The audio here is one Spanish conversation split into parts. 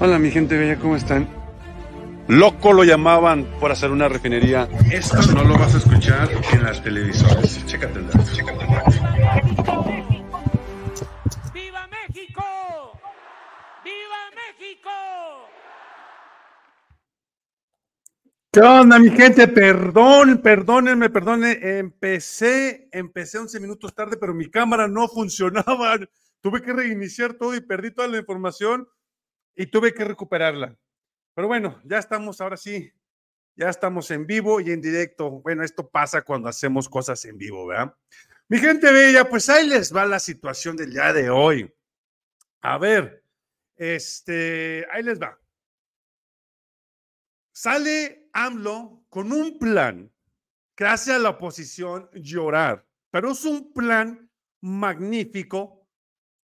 Hola mi gente bella, ¿cómo están? Loco lo llamaban por hacer una refinería. Esto no lo vas a escuchar en las televisoras. Chécate el dato. Chécate el dato. ¡Viva México! ¡Viva México! ¿Qué onda, mi gente? Perdón, perdónenme, perdónenme. Empecé, empecé 11 minutos tarde, pero mi cámara no funcionaba. Tuve que reiniciar todo y perdí toda la información y tuve que recuperarla. Pero bueno, ya estamos, ahora sí, ya estamos en vivo y en directo. Bueno, esto pasa cuando hacemos cosas en vivo, ¿verdad? Mi gente bella, pues ahí les va la situación del día de hoy. A ver, este, ahí les va. Sale AMLO con un plan que hace a la oposición llorar, pero es un plan magnífico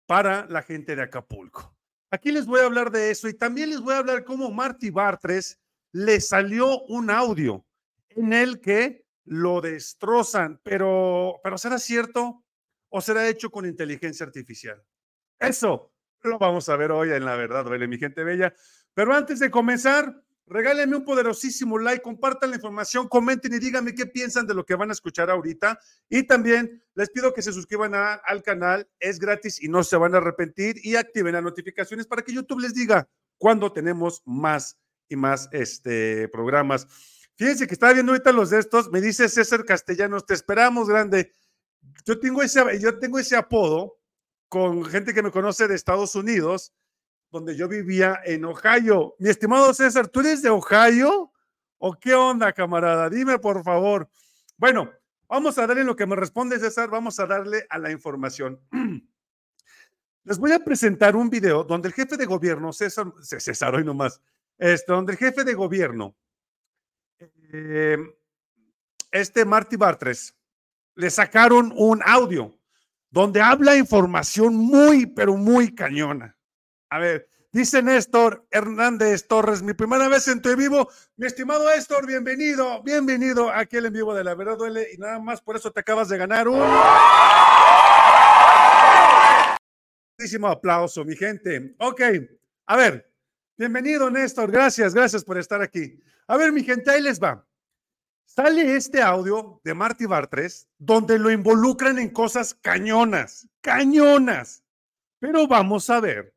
para la gente de Acapulco. Aquí les voy a hablar de eso y también les voy a hablar cómo Marty Bartres le salió un audio en el que lo destrozan, pero, pero ¿será cierto o será hecho con inteligencia artificial? Eso lo vamos a ver hoy en La Verdad, ¿vale, mi gente bella? Pero antes de comenzar, Regálenme un poderosísimo like, compartan la información, comenten y díganme qué piensan de lo que van a escuchar ahorita. Y también les pido que se suscriban al canal, es gratis y no se van a arrepentir y activen las notificaciones para que YouTube les diga cuando tenemos más y más este, programas. Fíjense que estaba viendo ahorita los de estos, me dice César Castellanos, te esperamos grande. Yo tengo ese, yo tengo ese apodo con gente que me conoce de Estados Unidos donde yo vivía en Ohio. Mi estimado César, ¿tú eres de Ohio? ¿O qué onda, camarada? Dime, por favor. Bueno, vamos a darle lo que me responde César, vamos a darle a la información. Les voy a presentar un video donde el jefe de gobierno, César, César hoy nomás, este, donde el jefe de gobierno, eh, este Marty Bartres, le sacaron un audio donde habla información muy, pero muy cañona. A ver, dice Néstor Hernández Torres, mi primera vez en tu vivo. Mi estimado Néstor, bienvenido, bienvenido a aquel en vivo de La Verdad Duele y nada más por eso te acabas de ganar un... Muchísimo aplauso, mi gente. Ok, a ver, bienvenido Néstor, gracias, gracias por estar aquí. A ver, mi gente, ahí les va. Sale este audio de Marty Bartres donde lo involucran en cosas cañonas, cañonas. Pero vamos a ver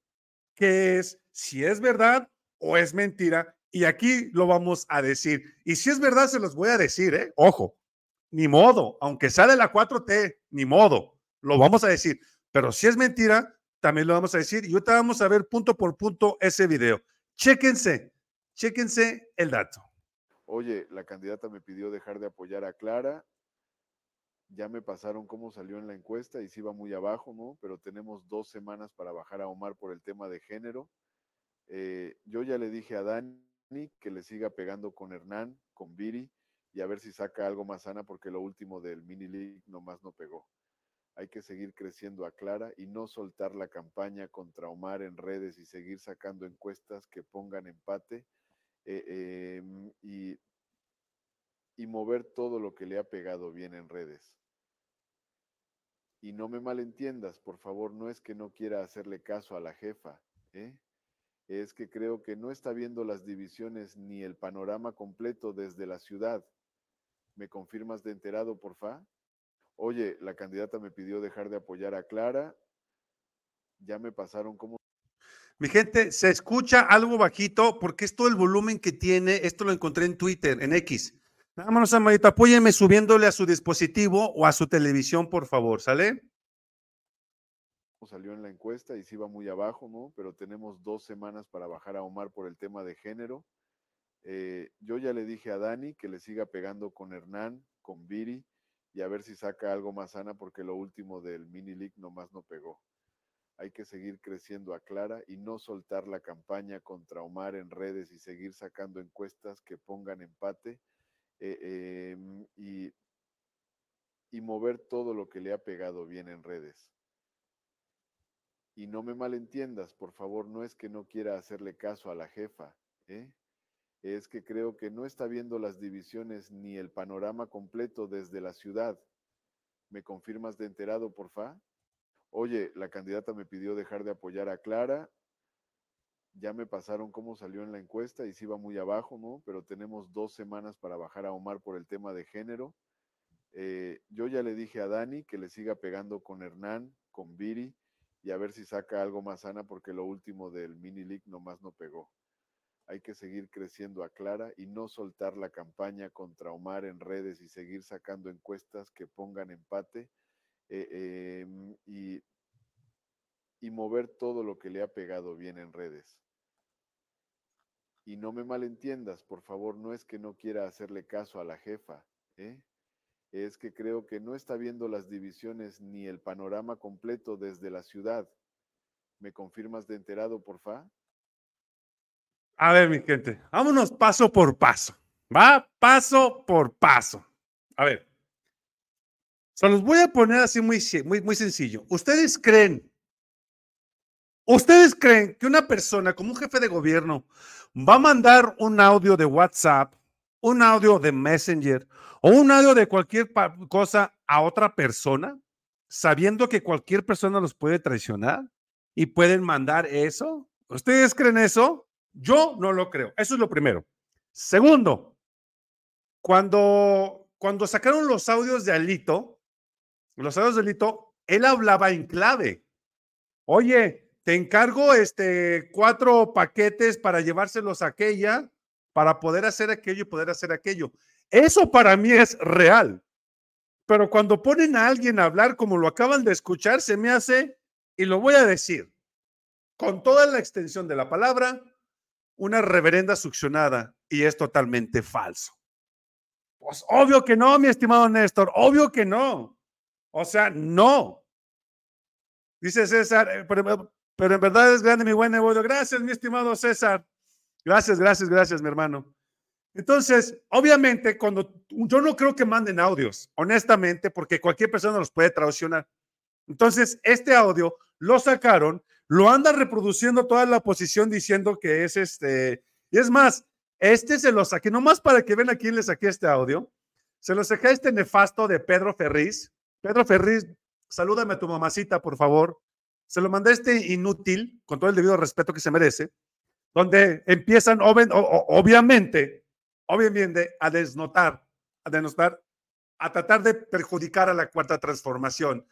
qué es, si es verdad o es mentira. Y aquí lo vamos a decir. Y si es verdad, se los voy a decir, ¿eh? Ojo, ni modo, aunque sale la 4T, ni modo, lo vamos a decir. Pero si es mentira, también lo vamos a decir. Y ahorita vamos a ver punto por punto ese video. Chéquense, chéquense el dato. Oye, la candidata me pidió dejar de apoyar a Clara ya me pasaron cómo salió en la encuesta y sí va muy abajo, ¿no? Pero tenemos dos semanas para bajar a Omar por el tema de género. Eh, yo ya le dije a Dani que le siga pegando con Hernán, con Viri, y a ver si saca algo más sana, porque lo último del mini league nomás no pegó. Hay que seguir creciendo a Clara y no soltar la campaña contra Omar en redes y seguir sacando encuestas que pongan empate eh, em, y y mover todo lo que le ha pegado bien en redes. Y no me malentiendas, por favor, no es que no quiera hacerle caso a la jefa, ¿eh? es que creo que no está viendo las divisiones ni el panorama completo desde la ciudad. ¿Me confirmas de enterado, porfa? Oye, la candidata me pidió dejar de apoyar a Clara. Ya me pasaron como... Mi gente, se escucha algo bajito porque es todo el volumen que tiene. Esto lo encontré en Twitter, en X. Más, Amadito, apóyeme subiéndole a su dispositivo o a su televisión, por favor, ¿sale? Salió en la encuesta y sí va muy abajo, ¿no? Pero tenemos dos semanas para bajar a Omar por el tema de género. Eh, yo ya le dije a Dani que le siga pegando con Hernán, con Viri, y a ver si saca algo más sana, porque lo último del mini league nomás no pegó. Hay que seguir creciendo a Clara y no soltar la campaña contra Omar en redes y seguir sacando encuestas que pongan empate eh, em, y, y mover todo lo que le ha pegado bien en redes. Y no me malentiendas, por favor, no es que no quiera hacerle caso a la jefa, ¿eh? es que creo que no está viendo las divisiones ni el panorama completo desde la ciudad. ¿Me confirmas de enterado, porfa? Oye, la candidata me pidió dejar de apoyar a Clara. Ya me pasaron cómo salió en la encuesta y sí va muy abajo, ¿no? Pero tenemos dos semanas para bajar a Omar por el tema de género. Eh, yo ya le dije a Dani que le siga pegando con Hernán, con Viri y a ver si saca algo más sana porque lo último del mini league nomás no pegó. Hay que seguir creciendo a Clara y no soltar la campaña contra Omar en redes y seguir sacando encuestas que pongan empate eh, em, y, y mover todo lo que le ha pegado bien en redes. Y no me malentiendas, por favor, no es que no quiera hacerle caso a la jefa, ¿eh? es que creo que no está viendo las divisiones ni el panorama completo desde la ciudad. ¿Me confirmas de enterado, porfa? A ver, mi gente, vámonos paso por paso. Va paso por paso. A ver. Se los voy a poner así muy, muy, muy sencillo. ¿Ustedes creen, ustedes creen que una persona como un jefe de gobierno va a mandar un audio de WhatsApp, un audio de Messenger o un audio de cualquier cosa a otra persona, sabiendo que cualquier persona los puede traicionar y pueden mandar eso? ¿Ustedes creen eso? Yo no lo creo. Eso es lo primero. Segundo, cuando, cuando sacaron los audios de Alito, los audios de Alito, él hablaba en clave. Oye, te encargo este cuatro paquetes para llevárselos a aquella, para poder hacer aquello y poder hacer aquello. Eso para mí es real. Pero cuando ponen a alguien a hablar como lo acaban de escuchar, se me hace, y lo voy a decir, con toda la extensión de la palabra, una reverenda succionada y es totalmente falso. Pues obvio que no, mi estimado Néstor, obvio que no. O sea, no. Dice César, eh, pero en verdad es grande mi buen negocio. Gracias, mi estimado César. Gracias, gracias, gracias, mi hermano. Entonces, obviamente, cuando yo no creo que manden audios, honestamente, porque cualquier persona los puede traducir. Entonces, este audio lo sacaron, lo anda reproduciendo toda la oposición diciendo que es este. Y es más, este se lo saqué, nomás para que vean a quién le saqué este audio. Se lo saqué este nefasto de Pedro Ferriz. Pedro Ferriz, salúdame a tu mamacita, por favor. Se lo mandé este inútil, con todo el debido respeto que se merece, donde empiezan, obviamente, obviamente, a desnotar, a desnotar, a tratar de perjudicar a la cuarta transformación.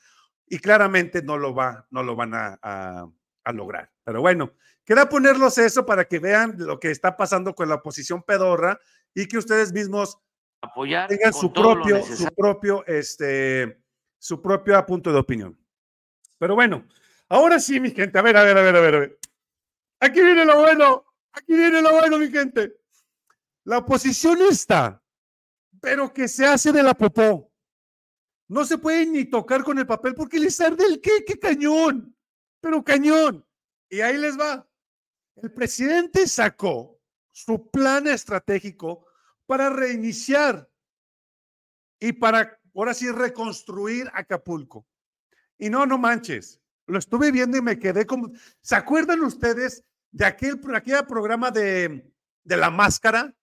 Y claramente no lo, va, no lo van a, a, lograr. Pero bueno, queda ponerlos eso para que vean lo que está pasando con la oposición pedorra y que ustedes mismos apoyar tengan su propio, su propio, este, su propio punto de opinión. Pero bueno, Ahora sí, mi gente, a ver, a ver, a ver, a ver, a. Aquí viene lo bueno, aquí viene lo bueno, mi gente. La oposición está, pero que se hace de la popó. No se puede ni tocar con el papel porque les arde el qué, qué cañón, pero cañón. Y ahí les va. El presidente sacó su plan estratégico para reiniciar y para, ahora sí, reconstruir Acapulco. Y no, no manches. Lo estuve viendo y me quedé como. ¿Se acuerdan ustedes de aquel, aquel programa de, de la máscara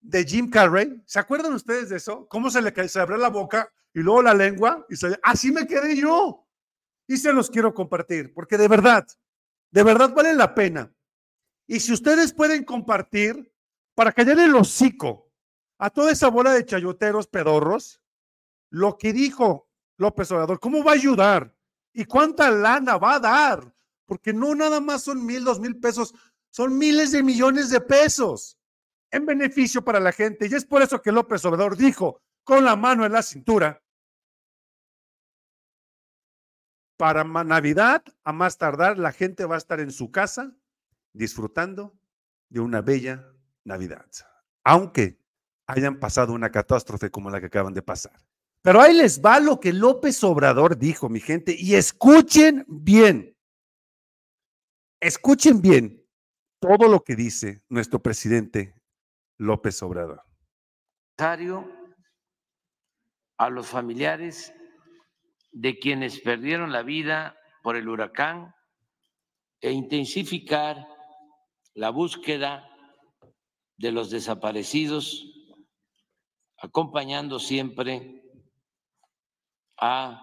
de Jim Carrey? ¿Se acuerdan ustedes de eso? ¿Cómo se le se abrió la boca y luego la lengua? Y se, así me quedé yo. Y se los quiero compartir, porque de verdad, de verdad vale la pena. Y si ustedes pueden compartir para callar el hocico a toda esa bola de chayoteros pedorros, lo que dijo López Obrador, ¿cómo va a ayudar? ¿Y cuánta lana va a dar? Porque no nada más son mil, dos mil pesos, son miles de millones de pesos en beneficio para la gente. Y es por eso que López Obrador dijo con la mano en la cintura, para Navidad, a más tardar, la gente va a estar en su casa disfrutando de una bella Navidad, aunque hayan pasado una catástrofe como la que acaban de pasar. Pero ahí les va lo que López Obrador dijo, mi gente, y escuchen bien, escuchen bien todo lo que dice nuestro presidente López Obrador. A los familiares de quienes perdieron la vida por el huracán e intensificar la búsqueda de los desaparecidos, acompañando siempre a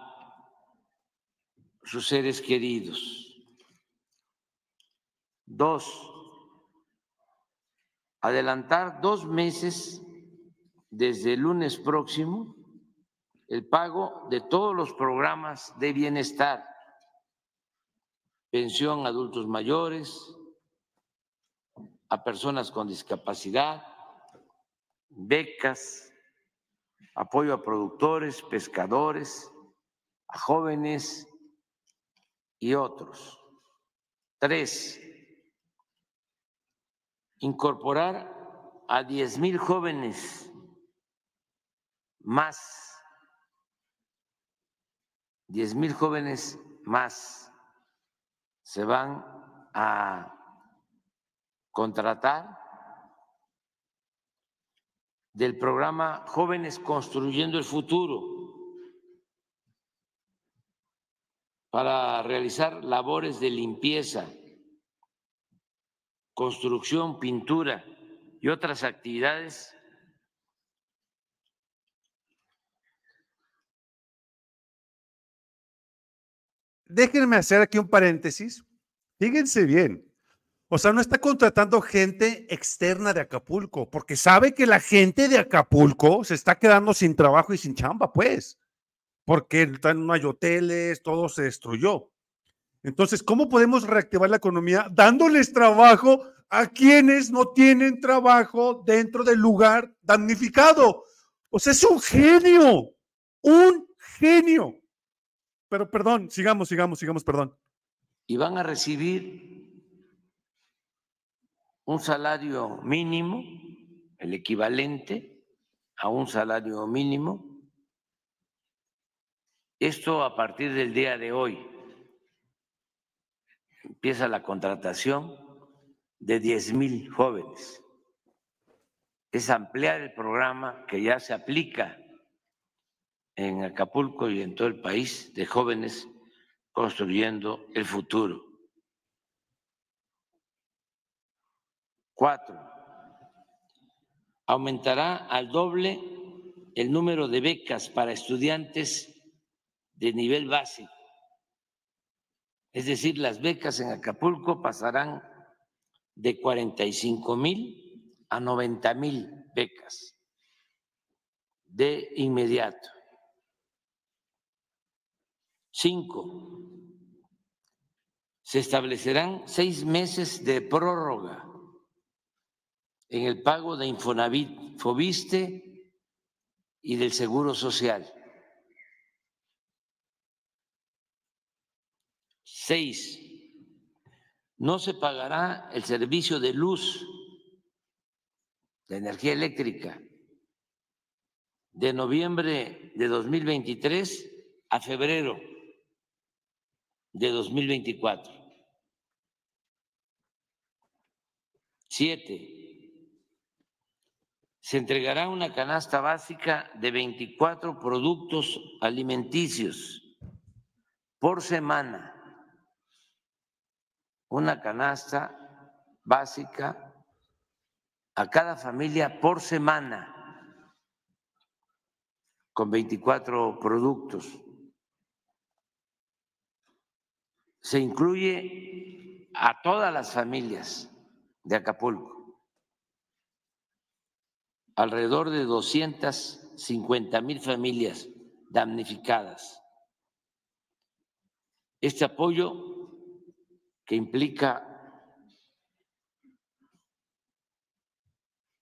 sus seres queridos. Dos, adelantar dos meses desde el lunes próximo el pago de todos los programas de bienestar, pensión a adultos mayores, a personas con discapacidad, becas, apoyo a productores, pescadores, a jóvenes y otros. Tres, incorporar a 10 mil jóvenes más, 10 mil jóvenes más se van a contratar del programa Jóvenes Construyendo el Futuro para realizar labores de limpieza, construcción, pintura y otras actividades Déjenme hacer aquí un paréntesis. Fíjense bien. O sea, no está contratando gente externa de Acapulco, porque sabe que la gente de Acapulco se está quedando sin trabajo y sin chamba, pues, porque no hay hoteles, todo se destruyó. Entonces, ¿cómo podemos reactivar la economía dándoles trabajo a quienes no tienen trabajo dentro del lugar damnificado? O sea, es un genio, un genio. Pero perdón, sigamos, sigamos, sigamos, perdón. Y van a recibir un salario mínimo, el equivalente a un salario mínimo. Esto a partir del día de hoy. Empieza la contratación de 10 mil jóvenes. Es ampliar el programa que ya se aplica en Acapulco y en todo el país de jóvenes construyendo el futuro. Cuatro, aumentará al doble el número de becas para estudiantes de nivel básico. Es decir, las becas en Acapulco pasarán de 45 mil a 90 mil becas de inmediato. Cinco, se establecerán seis meses de prórroga en el pago de Infonavit, Fobiste y del Seguro Social. Seis, no se pagará el servicio de luz, de energía eléctrica, de noviembre de 2023 a febrero de 2024. Siete, se entregará una canasta básica de 24 productos alimenticios por semana. Una canasta básica a cada familia por semana con 24 productos. Se incluye a todas las familias de Acapulco alrededor de 250 mil familias damnificadas. Este apoyo que implica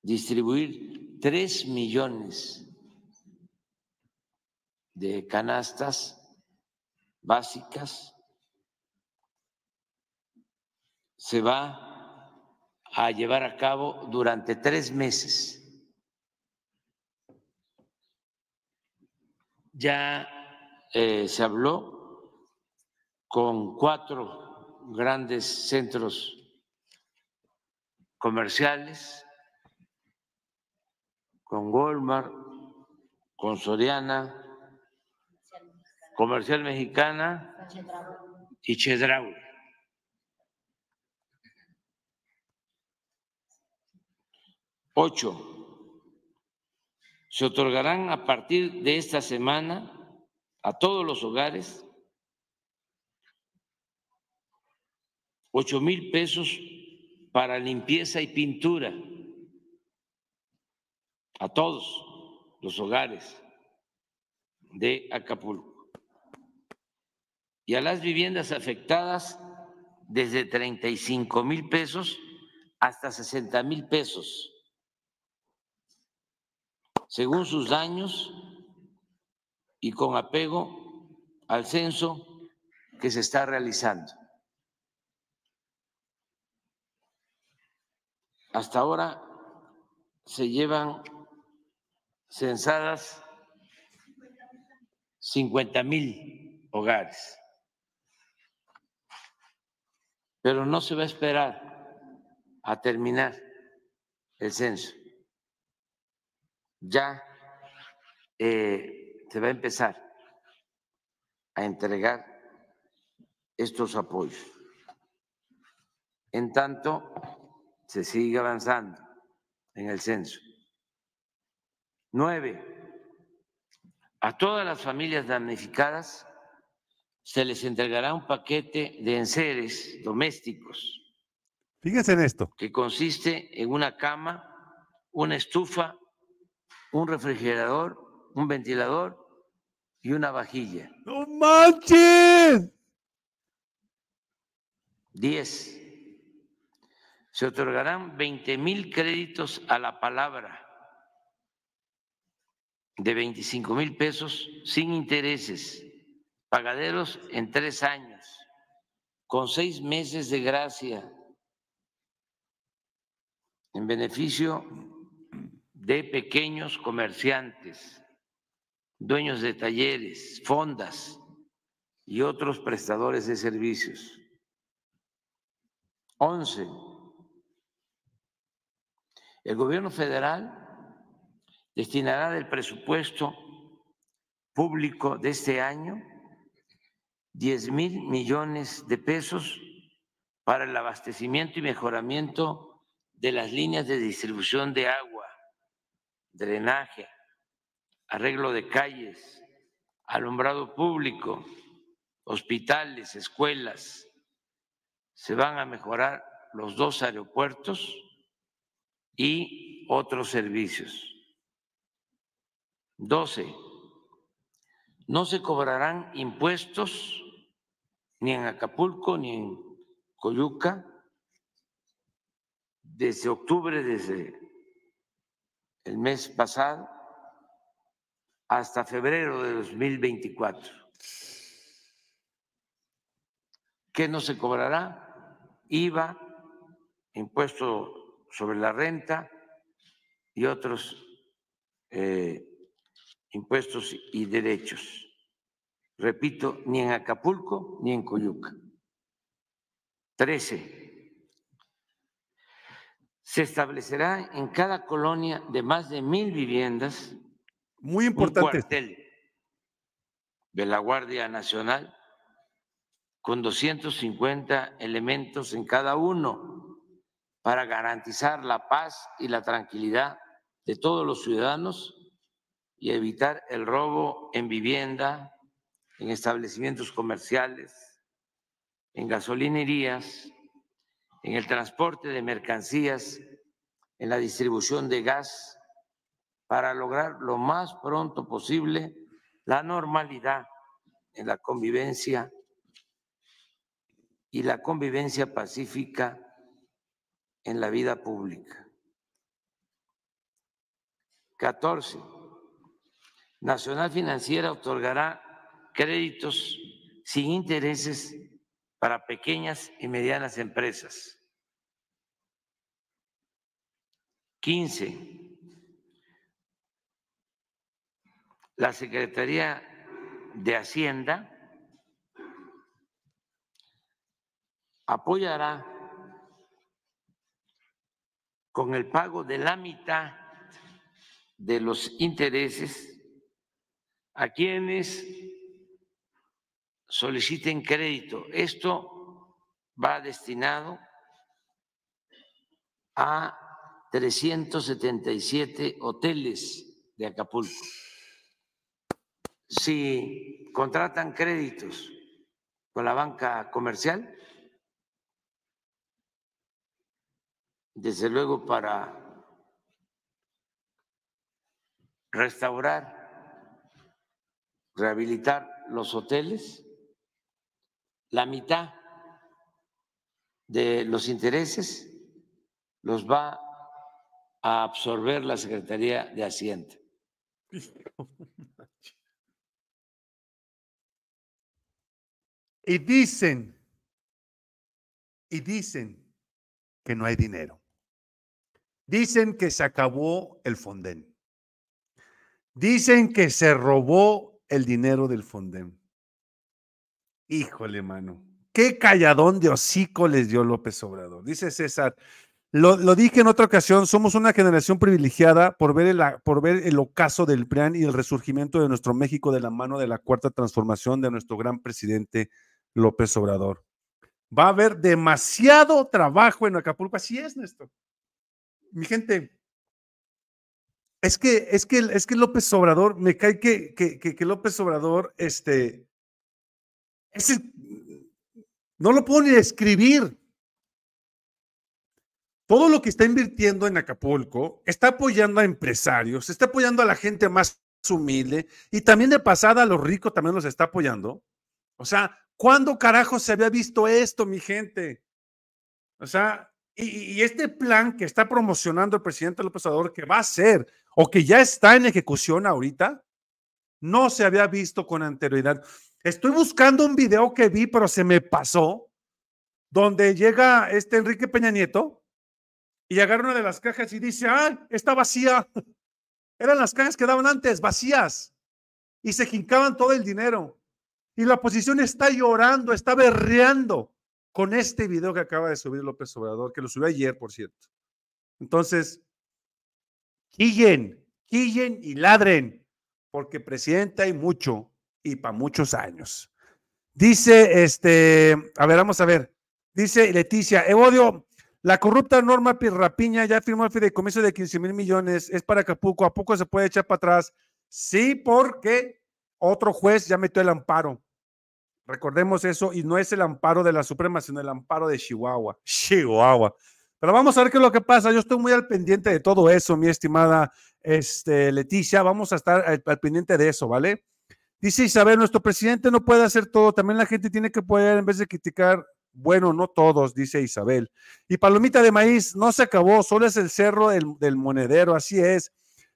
distribuir tres millones de canastas básicas se va a llevar a cabo durante tres meses. Ya eh, se habló con cuatro grandes centros comerciales, con Walmart, con Soriana, Comercial Mexicana y Chedraui. Ocho se otorgarán a partir de esta semana a todos los hogares ocho mil pesos para limpieza y pintura a todos los hogares de Acapulco. Y a las viviendas afectadas desde 35 mil pesos hasta 60 mil pesos, según sus daños y con apego al censo que se está realizando. Hasta ahora se llevan censadas 50 mil hogares, pero no se va a esperar a terminar el censo. Ya eh, se va a empezar a entregar estos apoyos. En tanto, se sigue avanzando en el censo. Nueve, a todas las familias damnificadas se les entregará un paquete de enseres domésticos. Fíjense en esto. Que consiste en una cama, una estufa, un refrigerador, un ventilador y una vajilla. ¡No manches! Diez, se otorgarán 20 mil créditos a la palabra de 25 mil pesos sin intereses, pagaderos en tres años, con seis meses de gracia, en beneficio de pequeños comerciantes, dueños de talleres, fondas y otros prestadores de servicios. Once, el gobierno federal destinará del presupuesto público de este año 10 mil millones de pesos para el abastecimiento y mejoramiento de las líneas de distribución de agua, drenaje, arreglo de calles, alumbrado público, hospitales, escuelas. Se van a mejorar los dos aeropuertos y otros servicios. 12. No se cobrarán impuestos ni en Acapulco ni en Coyuca desde octubre, desde el mes pasado, hasta febrero de 2024. ¿Qué no se cobrará? IVA, impuesto sobre la renta y otros eh, impuestos y derechos. Repito, ni en Acapulco ni en Coyuca. Trece. Se establecerá en cada colonia de más de mil viviendas muy importante. un cuartel de la Guardia Nacional con 250 elementos en cada uno para garantizar la paz y la tranquilidad de todos los ciudadanos y evitar el robo en vivienda, en establecimientos comerciales, en gasolinerías, en el transporte de mercancías, en la distribución de gas, para lograr lo más pronto posible la normalidad en la convivencia y la convivencia pacífica en la vida pública. 14. Nacional Financiera otorgará créditos sin intereses para pequeñas y medianas empresas. 15. La Secretaría de Hacienda apoyará con el pago de la mitad de los intereses a quienes soliciten crédito. Esto va destinado a 377 hoteles de Acapulco. Si contratan créditos con la banca comercial, desde luego para restaurar, rehabilitar los hoteles, la mitad de los intereses los va a absorber la Secretaría de Hacienda. Y dicen, y dicen que no hay dinero. Dicen que se acabó el Fonden. Dicen que se robó el dinero del Fonden. Híjole, mano. Qué calladón de hocico les dio López Obrador. Dice César, lo, dije en otra ocasión, somos una generación privilegiada por ver, el, por ver el ocaso del PRIAN y el resurgimiento de nuestro México de la mano de la cuarta transformación de nuestro gran presidente López Obrador. Va a haber demasiado trabajo en Acapulco. Así es, Néstor. Mi gente, es que, es que, es que López Obrador, me cae que, que, que, López Obrador, este, no lo puedo ni escribir. Todo lo que está invirtiendo en Acapulco está apoyando a empresarios, está apoyando a la gente más humilde y también de pasada a los ricos también los está apoyando. O sea, ¿cuándo carajo se había visto esto, mi gente? O sea, y, este plan que está promocionando el presidente López Obrador, que va a ser o que ya está en ejecución ahorita, no se había visto con anterioridad. Estoy buscando un video que vi, pero se me pasó, donde llega este Enrique Peña Nieto y agarra una de las cajas y dice, ah, está vacía. Eran las cajas que daban antes, vacías. Y se jincaban todo el dinero. Y la oposición está llorando, está berreando con este video que acaba de subir López Obrador, que lo subió ayer, por cierto. Entonces, quillen, quillen y ladren, porque presidente hay mucho y para muchos años. Dice, este, a ver, vamos a ver. Dice Leticia, Evodio, la corrupta Norma Pirrapiña ya firmó el fideicomiso de 15 mil millones. Es para Acapulco. ¿A poco se puede echar para atrás? Sí, porque otro juez ya metió el amparo. Recordemos eso, y no es el amparo de la Suprema, sino el amparo de Chihuahua. Chihuahua. Pero vamos a ver qué es lo que pasa. Yo estoy muy al pendiente de todo eso, mi estimada este, Leticia. Vamos a estar al, al, pendiente de eso, ¿vale? Dice Isabel, nuestro presidente no puede hacer todo. También la gente tiene que apoyar en vez de criticar bueno, no todos, dice Isabel. Y palomita de maíz, no se acabó, solo es el cerro del, monedero, así es.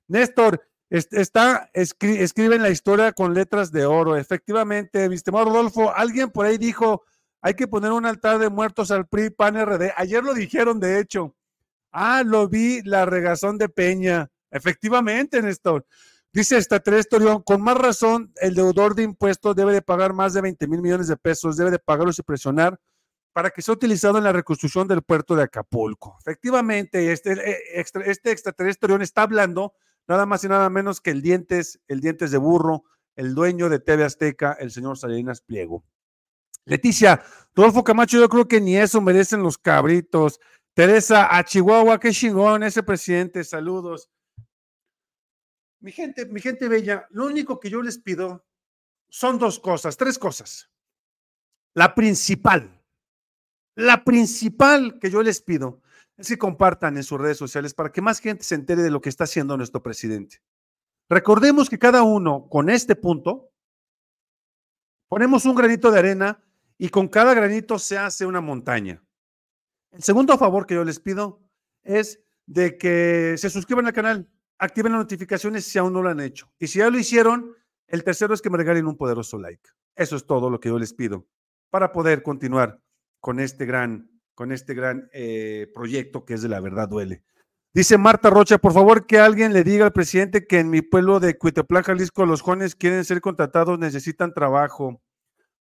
Néstor, está, escribe en la historia con letras de oro. Efectivamente, mi estimado Rodolfo, alguien por ahí dijo, hay que poner un altar de muertos al PRI, PAN, RD. Ayer lo dijeron, de hecho. Ah, lo vi, la regazón de Peña. Efectivamente, Néstor. Dice esta tres con más razón, el deudor de impuestos debe de pagar más de 20 mil millones de pesos, debe de pagarlos y presionar para que sea utilizado en la reconstrucción del puerto de Acapulco. Efectivamente, este, eh, este extraterrestre está hablando nada más y nada menos que el dientes, el dientes de burro, el dueño de TV Azteca, el señor Salinas Pliego. Leticia, Rodolfo Camacho, yo creo que ni eso merecen los cabritos. Teresa, a Chihuahua, qué chingón ese presidente, saludos. Mi gente, mi gente bella, lo único que yo les pido son dos cosas, tres cosas. La principal, la principal que yo les pido es que compartan en sus redes sociales para que más gente se entere de lo que está haciendo nuestro presidente. Recordemos que cada uno con este punto ponemos un granito de arena y con cada granito se hace una montaña. El segundo favor que yo les pido es de que se suscriban al canal, activen las notificaciones si aún no lo han hecho. Y si ya lo hicieron, el tercero es que me regalen un poderoso like. Eso es todo lo que yo les pido para poder continuar con este gran, con este gran eh, proyecto que es de la verdad duele. Dice Marta Rocha, por favor que alguien le diga al presidente que en mi pueblo de Cuiteplán, Jalisco, los jóvenes quieren ser contratados, necesitan trabajo.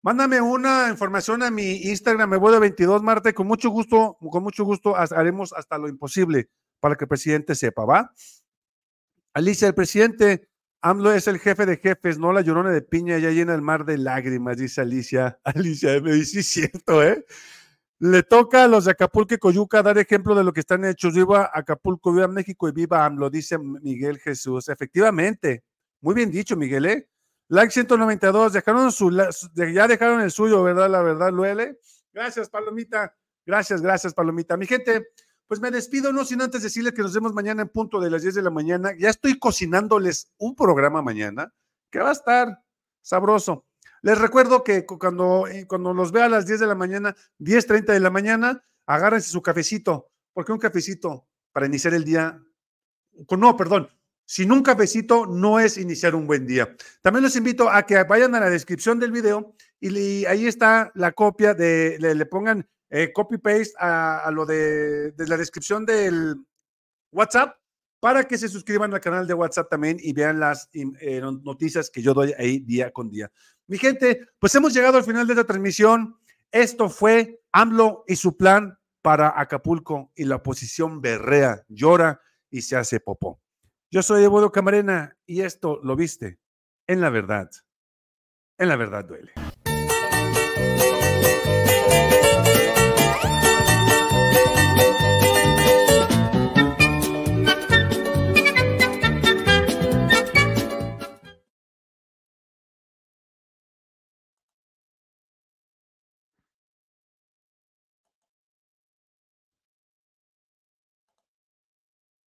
Mándame una información a mi Instagram, me voy de 22, Marta, y con mucho gusto, con mucho gusto haremos hasta lo imposible para que el presidente sepa, ¿va? Alicia, el presidente AMLO es el jefe de jefes, no la llorona de piña, ya llena el mar de lágrimas, dice Alicia. Alicia, me dice, cierto, ¿eh? Le toca a los de Acapulco y Coyuca dar ejemplo de lo que están hechos. Viva Acapulco, viva México y viva AMLO, dice Miguel Jesús. Efectivamente, muy bien dicho, Miguel, ¿eh? Like 192, dejaron su, ya dejaron el suyo, ¿verdad? La verdad, duele. Gracias, Palomita. Gracias, gracias, Palomita. Mi gente, pues me despido, no sin antes decirles que nos vemos mañana en punto de las 10 de la mañana. Ya estoy cocinándoles un programa mañana que va a estar sabroso. Les recuerdo que cuando, eh, cuando los vea a las 10 de la mañana, 10.30 de la mañana, agárrense su cafecito, porque un cafecito para iniciar el día, no, perdón, sin un cafecito no es iniciar un buen día. También los invito a que vayan a la descripción del video y, ahí está la copia de, le, pongan eh, copy paste a, lo de, la descripción del WhatsApp para que se suscriban al canal de WhatsApp también y vean las eh, noticias que yo doy ahí día con día. Mi gente, pues hemos llegado al final de esta transmisión. Esto fue AMLO y su plan para Acapulco y la oposición berrea, llora y se hace popó. Yo soy Evodo Camarena y esto lo viste en la verdad. En la verdad duele.